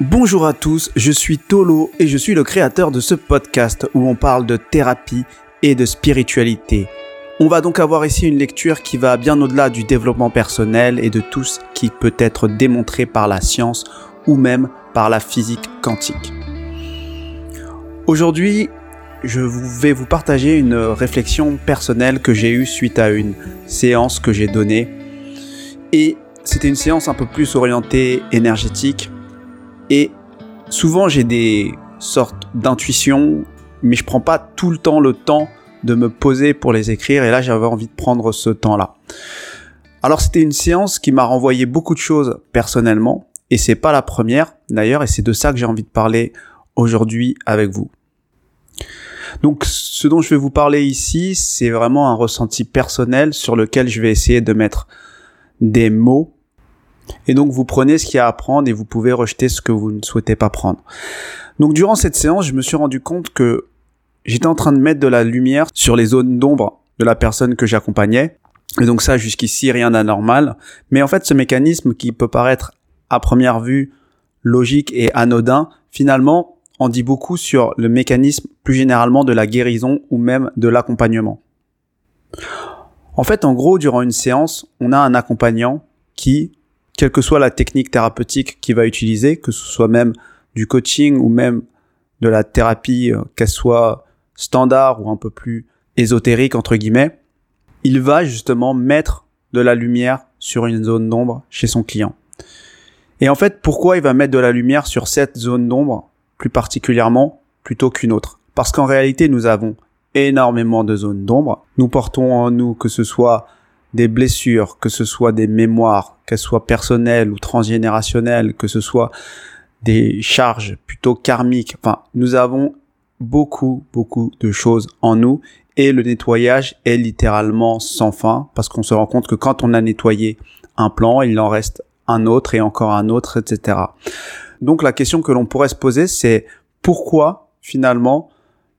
Bonjour à tous, je suis Tolo et je suis le créateur de ce podcast où on parle de thérapie et de spiritualité. On va donc avoir ici une lecture qui va bien au-delà du développement personnel et de tout ce qui peut être démontré par la science ou même par la physique quantique. Aujourd'hui, je vais vous partager une réflexion personnelle que j'ai eue suite à une séance que j'ai donnée. Et c'était une séance un peu plus orientée énergétique et souvent, j'ai des sortes d'intuitions, mais je prends pas tout le temps le temps de me poser pour les écrire. Et là, j'avais envie de prendre ce temps-là. Alors, c'était une séance qui m'a renvoyé beaucoup de choses personnellement. Et c'est pas la première, d'ailleurs, et c'est de ça que j'ai envie de parler aujourd'hui avec vous. Donc, ce dont je vais vous parler ici, c'est vraiment un ressenti personnel sur lequel je vais essayer de mettre des mots et donc vous prenez ce qu'il y a à prendre et vous pouvez rejeter ce que vous ne souhaitez pas prendre. Donc durant cette séance, je me suis rendu compte que j'étais en train de mettre de la lumière sur les zones d'ombre de la personne que j'accompagnais. Et donc ça, jusqu'ici, rien d'anormal. Mais en fait, ce mécanisme qui peut paraître à première vue logique et anodin, finalement, en dit beaucoup sur le mécanisme plus généralement de la guérison ou même de l'accompagnement. En fait, en gros, durant une séance, on a un accompagnant qui, quelle que soit la technique thérapeutique qu'il va utiliser, que ce soit même du coaching ou même de la thérapie, euh, qu'elle soit standard ou un peu plus ésotérique entre guillemets, il va justement mettre de la lumière sur une zone d'ombre chez son client. Et en fait, pourquoi il va mettre de la lumière sur cette zone d'ombre plus particulièrement plutôt qu'une autre? Parce qu'en réalité, nous avons énormément de zones d'ombre. Nous portons en nous que ce soit des blessures, que ce soit des mémoires, qu'elles soient personnelles ou transgénérationnelles, que ce soit des charges plutôt karmiques. Enfin, nous avons beaucoup, beaucoup de choses en nous et le nettoyage est littéralement sans fin parce qu'on se rend compte que quand on a nettoyé un plan, il en reste un autre et encore un autre, etc. Donc la question que l'on pourrait se poser, c'est pourquoi finalement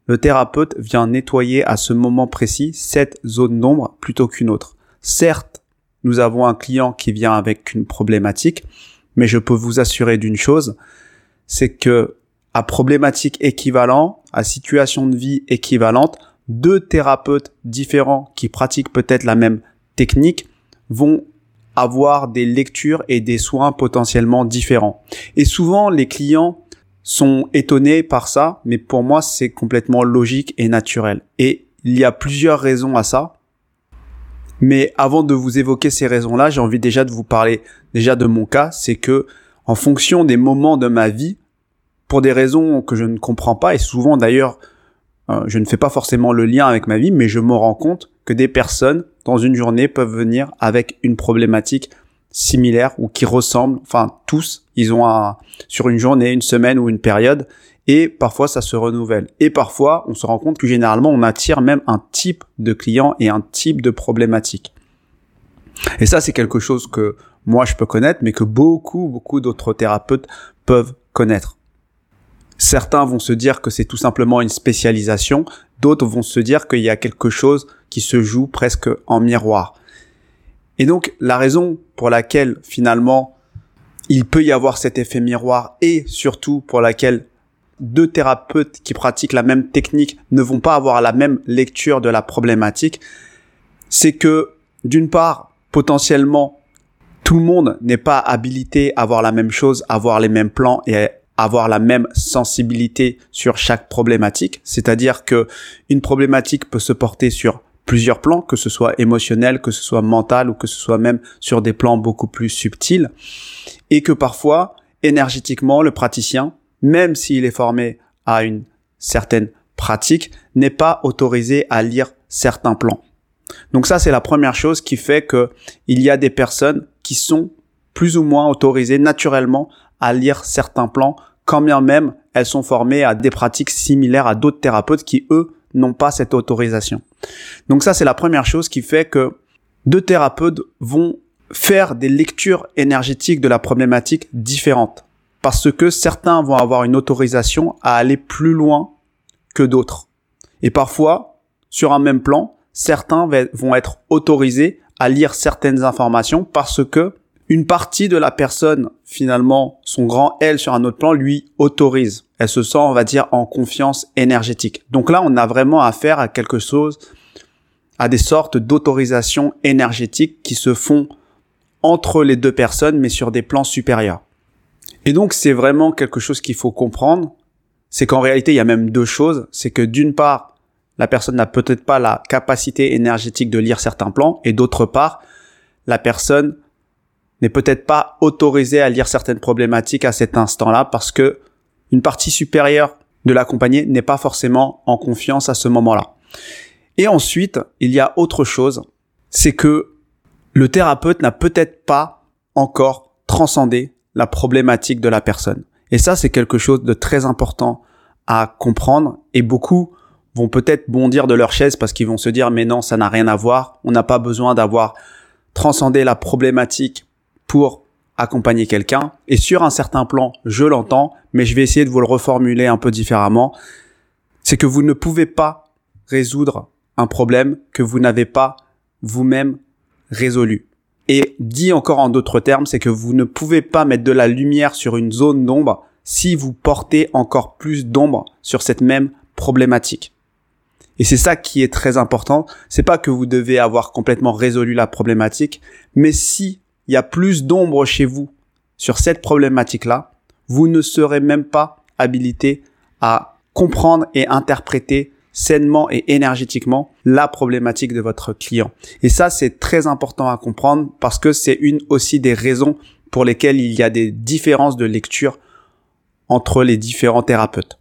le thérapeute vient nettoyer à ce moment précis cette zone d'ombre plutôt qu'une autre? Certes, nous avons un client qui vient avec une problématique, mais je peux vous assurer d'une chose, c'est que à problématique équivalente, à situation de vie équivalente, deux thérapeutes différents qui pratiquent peut-être la même technique vont avoir des lectures et des soins potentiellement différents. Et souvent, les clients sont étonnés par ça, mais pour moi, c'est complètement logique et naturel. Et il y a plusieurs raisons à ça. Mais avant de vous évoquer ces raisons-là, j'ai envie déjà de vous parler déjà de mon cas. C'est que, en fonction des moments de ma vie, pour des raisons que je ne comprends pas, et souvent d'ailleurs, euh, je ne fais pas forcément le lien avec ma vie, mais je me rends compte que des personnes, dans une journée, peuvent venir avec une problématique similaire ou qui ressemble, enfin tous, ils ont sur une journée, une semaine ou une période, et parfois ça se renouvelle. Et parfois, on se rend compte que généralement, on attire même un type de client et un type de problématique. Et ça, c'est quelque chose que moi, je peux connaître, mais que beaucoup, beaucoup d'autres thérapeutes peuvent connaître. Certains vont se dire que c'est tout simplement une spécialisation, d'autres vont se dire qu'il y a quelque chose qui se joue presque en miroir. Et donc, la raison pour laquelle finalement il peut y avoir cet effet miroir et surtout pour laquelle deux thérapeutes qui pratiquent la même technique ne vont pas avoir la même lecture de la problématique, c'est que d'une part, potentiellement, tout le monde n'est pas habilité à voir la même chose, à voir les mêmes plans et à avoir la même sensibilité sur chaque problématique. C'est-à-dire que une problématique peut se porter sur plusieurs plans, que ce soit émotionnel, que ce soit mental ou que ce soit même sur des plans beaucoup plus subtils. Et que parfois, énergétiquement, le praticien même s'il est formé à une certaine pratique, n'est pas autorisé à lire certains plans. Donc ça, c'est la première chose qui fait que il y a des personnes qui sont plus ou moins autorisées naturellement à lire certains plans, quand bien même elles sont formées à des pratiques similaires à d'autres thérapeutes qui, eux, n'ont pas cette autorisation. Donc ça, c'est la première chose qui fait que deux thérapeutes vont faire des lectures énergétiques de la problématique différentes parce que certains vont avoir une autorisation à aller plus loin que d'autres. Et parfois, sur un même plan, certains vont être autorisés à lire certaines informations parce que une partie de la personne, finalement, son grand elle sur un autre plan, lui autorise. Elle se sent, on va dire, en confiance énergétique. Donc là, on a vraiment affaire à quelque chose, à des sortes d'autorisation énergétique qui se font entre les deux personnes, mais sur des plans supérieurs. Et donc, c'est vraiment quelque chose qu'il faut comprendre. C'est qu'en réalité, il y a même deux choses. C'est que d'une part, la personne n'a peut-être pas la capacité énergétique de lire certains plans, et d'autre part, la personne n'est peut-être pas autorisée à lire certaines problématiques à cet instant-là parce que une partie supérieure de l'accompagné n'est pas forcément en confiance à ce moment-là. Et ensuite, il y a autre chose, c'est que le thérapeute n'a peut-être pas encore transcendé la problématique de la personne. Et ça, c'est quelque chose de très important à comprendre et beaucoup vont peut-être bondir de leur chaise parce qu'ils vont se dire mais non, ça n'a rien à voir, on n'a pas besoin d'avoir transcendé la problématique pour accompagner quelqu'un. Et sur un certain plan, je l'entends, mais je vais essayer de vous le reformuler un peu différemment. C'est que vous ne pouvez pas résoudre un problème que vous n'avez pas vous-même résolu. Et dit encore en d'autres termes, c'est que vous ne pouvez pas mettre de la lumière sur une zone d'ombre si vous portez encore plus d'ombre sur cette même problématique. Et c'est ça qui est très important. C'est pas que vous devez avoir complètement résolu la problématique, mais si il y a plus d'ombre chez vous sur cette problématique-là, vous ne serez même pas habilité à comprendre et interpréter sainement et énergétiquement la problématique de votre client. Et ça, c'est très important à comprendre parce que c'est une aussi des raisons pour lesquelles il y a des différences de lecture entre les différents thérapeutes.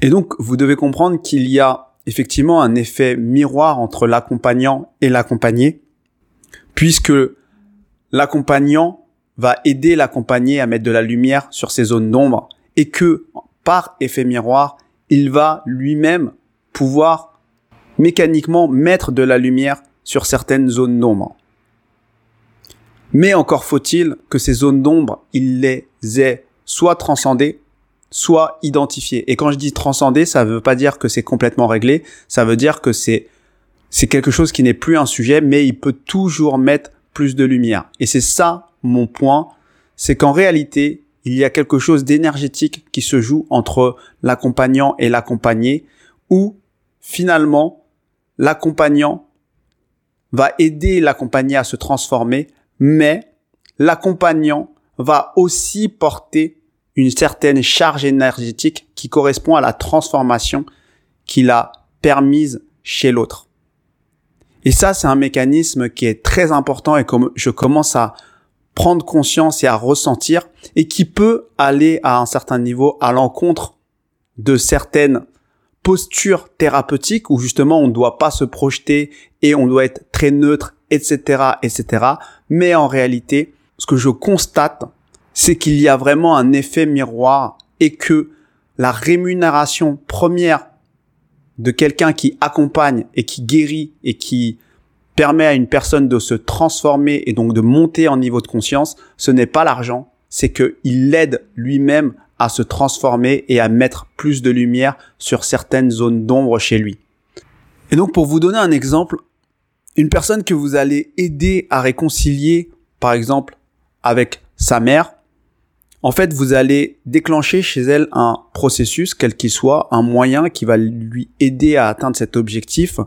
Et donc, vous devez comprendre qu'il y a effectivement un effet miroir entre l'accompagnant et l'accompagné, puisque l'accompagnant va aider l'accompagné à mettre de la lumière sur ces zones d'ombre, et que, par effet miroir, il va lui-même pouvoir mécaniquement mettre de la lumière sur certaines zones d'ombre. Mais encore faut-il que ces zones d'ombre, il les ait soit transcendées, soit identifiées. Et quand je dis transcender, ça ne veut pas dire que c'est complètement réglé, ça veut dire que c'est quelque chose qui n'est plus un sujet, mais il peut toujours mettre plus de lumière. Et c'est ça mon point, c'est qu'en réalité, il y a quelque chose d'énergétique qui se joue entre l'accompagnant et l'accompagné, où finalement l'accompagnant va aider l'accompagné à se transformer, mais l'accompagnant va aussi porter une certaine charge énergétique qui correspond à la transformation qu'il a permise chez l'autre. Et ça, c'est un mécanisme qui est très important et comme je commence à prendre conscience et à ressentir et qui peut aller à un certain niveau à l'encontre de certaines postures thérapeutiques où justement on ne doit pas se projeter et on doit être très neutre, etc., etc. Mais en réalité, ce que je constate, c'est qu'il y a vraiment un effet miroir et que la rémunération première de quelqu'un qui accompagne et qui guérit et qui permet à une personne de se transformer et donc de monter en niveau de conscience, ce n'est pas l'argent, c'est qu'il l'aide lui-même à se transformer et à mettre plus de lumière sur certaines zones d'ombre chez lui. Et donc pour vous donner un exemple, une personne que vous allez aider à réconcilier, par exemple, avec sa mère, en fait, vous allez déclencher chez elle un processus, quel qu'il soit, un moyen qui va lui aider à atteindre cet objectif.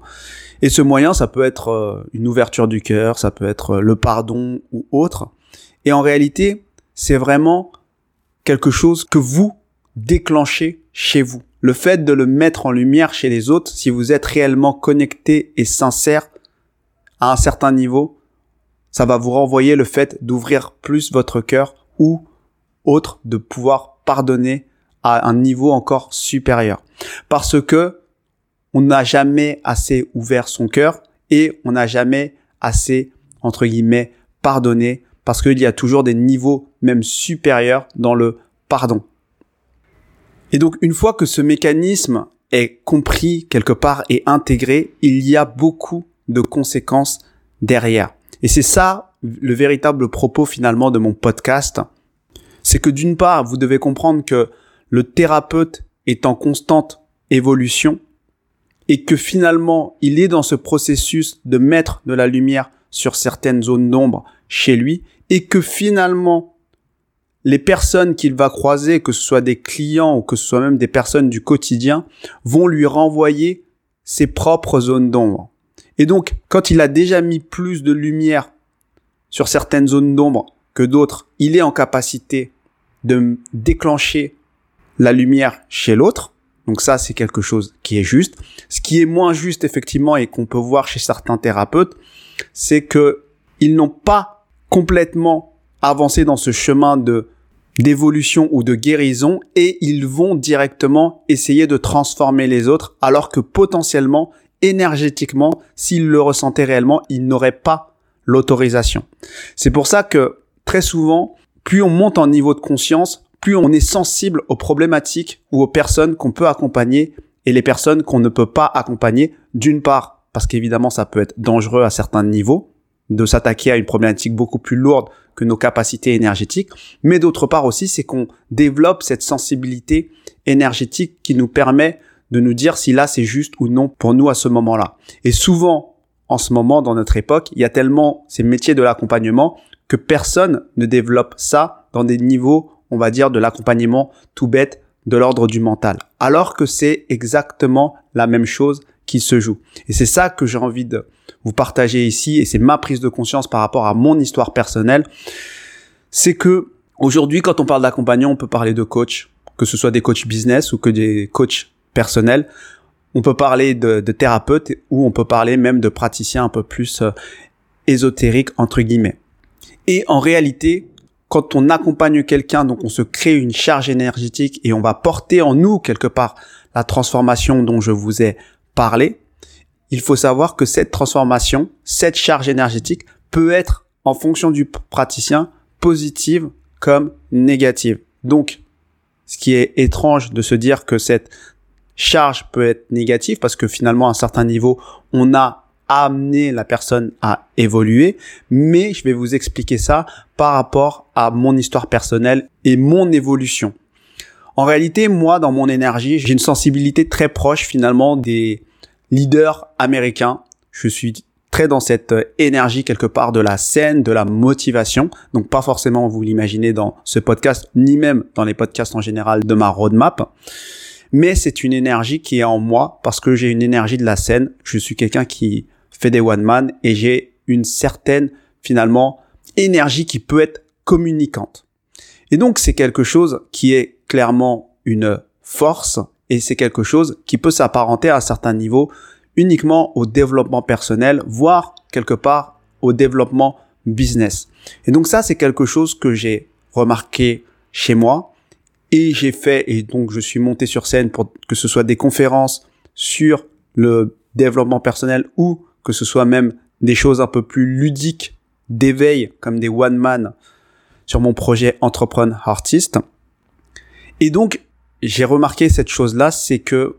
Et ce moyen, ça peut être euh, une ouverture du cœur, ça peut être euh, le pardon ou autre. Et en réalité, c'est vraiment quelque chose que vous déclenchez chez vous. Le fait de le mettre en lumière chez les autres, si vous êtes réellement connecté et sincère à un certain niveau, ça va vous renvoyer le fait d'ouvrir plus votre cœur ou autre de pouvoir pardonner à un niveau encore supérieur. Parce que on n'a jamais assez ouvert son cœur et on n'a jamais assez, entre guillemets, pardonné parce qu'il y a toujours des niveaux même supérieurs dans le pardon. Et donc une fois que ce mécanisme est compris quelque part et intégré, il y a beaucoup de conséquences derrière. Et c'est ça le véritable propos finalement de mon podcast, c'est que d'une part, vous devez comprendre que le thérapeute est en constante évolution et que finalement, il est dans ce processus de mettre de la lumière sur certaines zones d'ombre chez lui et que finalement les personnes qu'il va croiser, que ce soit des clients ou que ce soit même des personnes du quotidien, vont lui renvoyer ses propres zones d'ombre. Et donc, quand il a déjà mis plus de lumière sur certaines zones d'ombre que d'autres, il est en capacité de déclencher la lumière chez l'autre. Donc ça, c'est quelque chose qui est juste. Ce qui est moins juste, effectivement, et qu'on peut voir chez certains thérapeutes, c'est que ils n'ont pas complètement avancé dans ce chemin de d'évolution ou de guérison et ils vont directement essayer de transformer les autres alors que potentiellement énergétiquement s'ils le ressentaient réellement ils n'auraient pas l'autorisation. C'est pour ça que très souvent plus on monte en niveau de conscience plus on est sensible aux problématiques ou aux personnes qu'on peut accompagner et les personnes qu'on ne peut pas accompagner, d'une part parce qu'évidemment ça peut être dangereux à certains niveaux de s'attaquer à une problématique beaucoup plus lourde que nos capacités énergétiques, mais d'autre part aussi c'est qu'on développe cette sensibilité énergétique qui nous permet de nous dire si là c'est juste ou non pour nous à ce moment-là. Et souvent, en ce moment, dans notre époque, il y a tellement ces métiers de l'accompagnement que personne ne développe ça dans des niveaux on va dire, de l'accompagnement tout bête de l'ordre du mental. Alors que c'est exactement la même chose qui se joue. Et c'est ça que j'ai envie de vous partager ici, et c'est ma prise de conscience par rapport à mon histoire personnelle. C'est que aujourd'hui, quand on parle d'accompagnement, on peut parler de coach, que ce soit des coachs business ou que des coachs personnels. On peut parler de, thérapeutes ou on peut parler même de praticiens un peu plus euh, ésotériques, entre guillemets. Et en réalité, quand on accompagne quelqu'un, donc on se crée une charge énergétique et on va porter en nous quelque part la transformation dont je vous ai parlé, il faut savoir que cette transformation, cette charge énergétique peut être en fonction du praticien positive comme négative. Donc, ce qui est étrange de se dire que cette charge peut être négative parce que finalement à un certain niveau, on a amener la personne à évoluer, mais je vais vous expliquer ça par rapport à mon histoire personnelle et mon évolution. En réalité, moi, dans mon énergie, j'ai une sensibilité très proche finalement des leaders américains. Je suis très dans cette énergie quelque part de la scène, de la motivation. Donc pas forcément vous l'imaginez dans ce podcast, ni même dans les podcasts en général de ma roadmap. Mais c'est une énergie qui est en moi parce que j'ai une énergie de la scène. Je suis quelqu'un qui fais des one man et j'ai une certaine finalement énergie qui peut être communicante. Et donc c'est quelque chose qui est clairement une force et c'est quelque chose qui peut s'apparenter à un certain niveau uniquement au développement personnel, voire quelque part au développement business. Et donc ça c'est quelque chose que j'ai remarqué chez moi et j'ai fait et donc je suis monté sur scène pour que ce soit des conférences sur le développement personnel ou que ce soit même des choses un peu plus ludiques d'éveil comme des one man sur mon projet Entrepreneur Artist. Et donc, j'ai remarqué cette chose-là, c'est que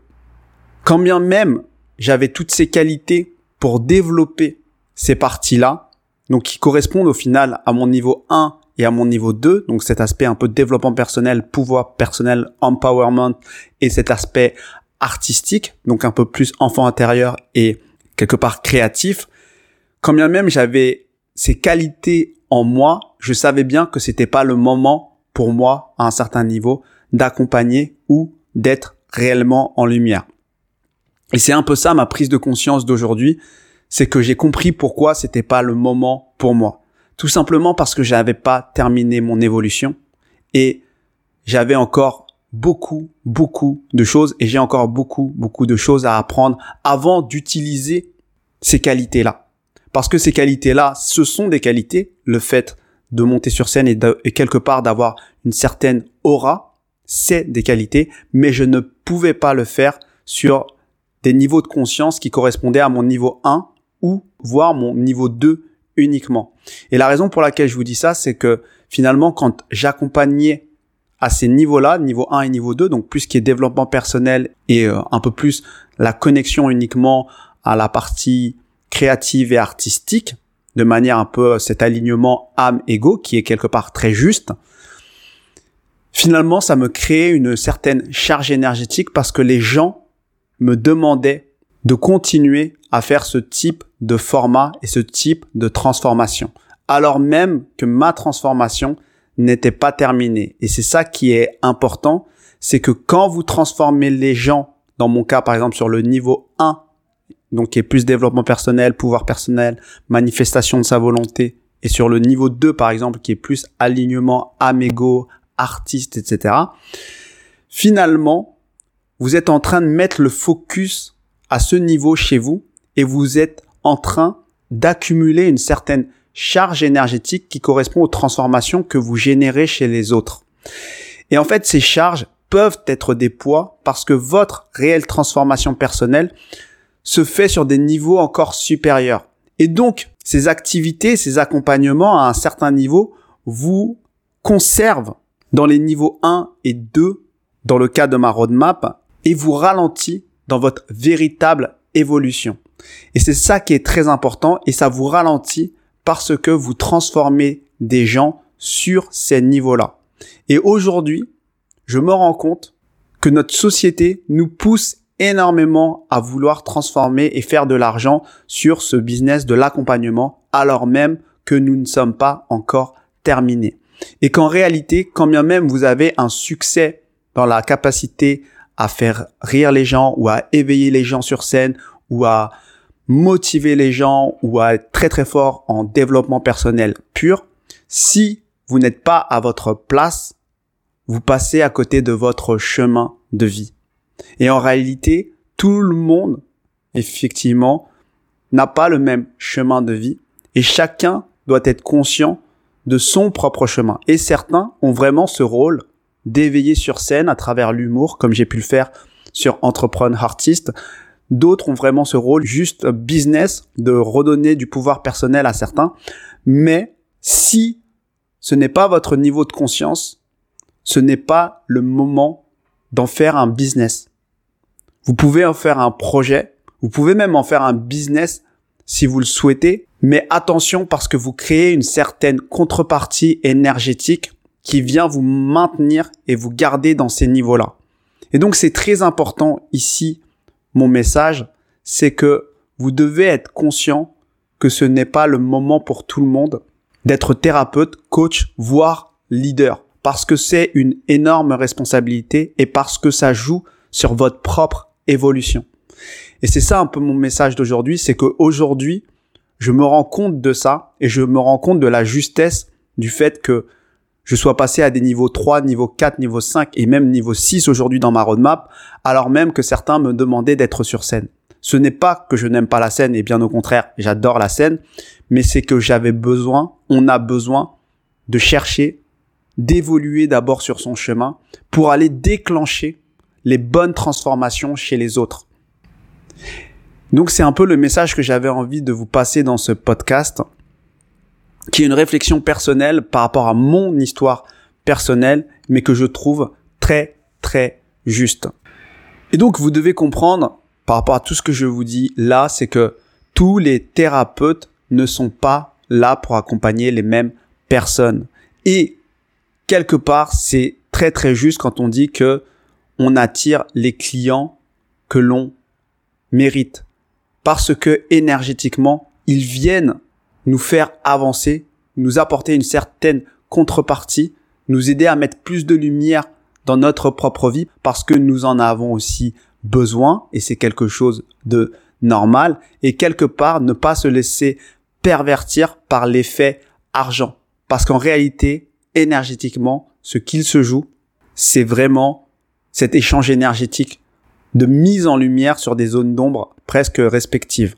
quand bien même j'avais toutes ces qualités pour développer ces parties-là, donc qui correspondent au final à mon niveau 1 et à mon niveau 2, donc cet aspect un peu développement personnel, pouvoir personnel, empowerment et cet aspect artistique, donc un peu plus enfant intérieur et quelque part créatif, quand bien même j'avais ces qualités en moi, je savais bien que c'était pas le moment pour moi à un certain niveau d'accompagner ou d'être réellement en lumière. Et c'est un peu ça ma prise de conscience d'aujourd'hui, c'est que j'ai compris pourquoi c'était pas le moment pour moi. Tout simplement parce que j'avais pas terminé mon évolution et j'avais encore beaucoup, beaucoup de choses et j'ai encore beaucoup, beaucoup de choses à apprendre avant d'utiliser ces qualités-là. Parce que ces qualités-là, ce sont des qualités, le fait de monter sur scène et, et quelque part d'avoir une certaine aura, c'est des qualités, mais je ne pouvais pas le faire sur des niveaux de conscience qui correspondaient à mon niveau 1 ou voire mon niveau 2 uniquement. Et la raison pour laquelle je vous dis ça, c'est que finalement, quand j'accompagnais à ces niveaux-là, niveau 1 et niveau 2, donc plus qui est développement personnel et euh, un peu plus la connexion uniquement à la partie créative et artistique, de manière un peu cet alignement âme-ego qui est quelque part très juste, finalement ça me créait une certaine charge énergétique parce que les gens me demandaient de continuer à faire ce type de format et ce type de transformation. Alors même que ma transformation n'était pas terminée. Et c'est ça qui est important, c'est que quand vous transformez les gens, dans mon cas par exemple sur le niveau 1, donc qui est plus développement personnel, pouvoir personnel, manifestation de sa volonté, et sur le niveau 2 par exemple qui est plus alignement, amégo, artiste, etc. Finalement, vous êtes en train de mettre le focus à ce niveau chez vous et vous êtes en train d'accumuler une certaine charge énergétique qui correspond aux transformations que vous générez chez les autres. Et en fait, ces charges peuvent être des poids parce que votre réelle transformation personnelle se fait sur des niveaux encore supérieurs. Et donc, ces activités, ces accompagnements à un certain niveau vous conservent dans les niveaux 1 et 2 dans le cas de ma roadmap et vous ralentit dans votre véritable évolution. Et c'est ça qui est très important et ça vous ralentit parce que vous transformez des gens sur ces niveaux-là. Et aujourd'hui, je me rends compte que notre société nous pousse énormément à vouloir transformer et faire de l'argent sur ce business de l'accompagnement alors même que nous ne sommes pas encore terminés. Et qu'en réalité, quand bien même vous avez un succès dans la capacité à faire rire les gens ou à éveiller les gens sur scène ou à motiver les gens ou à être très très fort en développement personnel pur, si vous n'êtes pas à votre place, vous passez à côté de votre chemin de vie. Et en réalité, tout le monde, effectivement, n'a pas le même chemin de vie et chacun doit être conscient de son propre chemin. Et certains ont vraiment ce rôle d'éveiller sur scène à travers l'humour, comme j'ai pu le faire sur Entrepreneur Artist, D'autres ont vraiment ce rôle juste business de redonner du pouvoir personnel à certains. Mais si ce n'est pas votre niveau de conscience, ce n'est pas le moment d'en faire un business. Vous pouvez en faire un projet, vous pouvez même en faire un business si vous le souhaitez, mais attention parce que vous créez une certaine contrepartie énergétique qui vient vous maintenir et vous garder dans ces niveaux-là. Et donc c'est très important ici mon message, c'est que vous devez être conscient que ce n'est pas le moment pour tout le monde d'être thérapeute, coach, voire leader. Parce que c'est une énorme responsabilité et parce que ça joue sur votre propre évolution. Et c'est ça un peu mon message d'aujourd'hui, c'est qu'aujourd'hui, je me rends compte de ça et je me rends compte de la justesse du fait que je sois passé à des niveaux 3, niveau 4, niveau 5 et même niveau 6 aujourd'hui dans ma roadmap, alors même que certains me demandaient d'être sur scène. Ce n'est pas que je n'aime pas la scène et bien au contraire, j'adore la scène, mais c'est que j'avais besoin, on a besoin de chercher, d'évoluer d'abord sur son chemin pour aller déclencher les bonnes transformations chez les autres. Donc c'est un peu le message que j'avais envie de vous passer dans ce podcast qui est une réflexion personnelle par rapport à mon histoire personnelle, mais que je trouve très très juste. Et donc vous devez comprendre par rapport à tout ce que je vous dis là, c'est que tous les thérapeutes ne sont pas là pour accompagner les mêmes personnes. Et quelque part, c'est très très juste quand on dit que on attire les clients que l'on mérite. Parce que énergétiquement, ils viennent nous faire avancer, nous apporter une certaine contrepartie, nous aider à mettre plus de lumière dans notre propre vie parce que nous en avons aussi besoin et c'est quelque chose de normal et quelque part ne pas se laisser pervertir par l'effet argent parce qu'en réalité énergétiquement ce qu'il se joue c'est vraiment cet échange énergétique de mise en lumière sur des zones d'ombre presque respectives.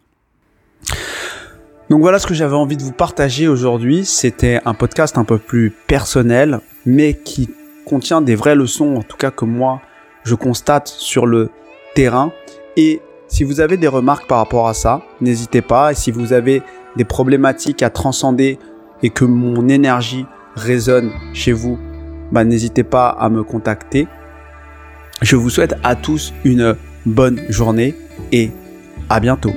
Donc voilà ce que j'avais envie de vous partager aujourd'hui. C'était un podcast un peu plus personnel, mais qui contient des vraies leçons, en tout cas que moi je constate sur le terrain. Et si vous avez des remarques par rapport à ça, n'hésitez pas. Et si vous avez des problématiques à transcender et que mon énergie résonne chez vous, bah, n'hésitez pas à me contacter. Je vous souhaite à tous une bonne journée et à bientôt.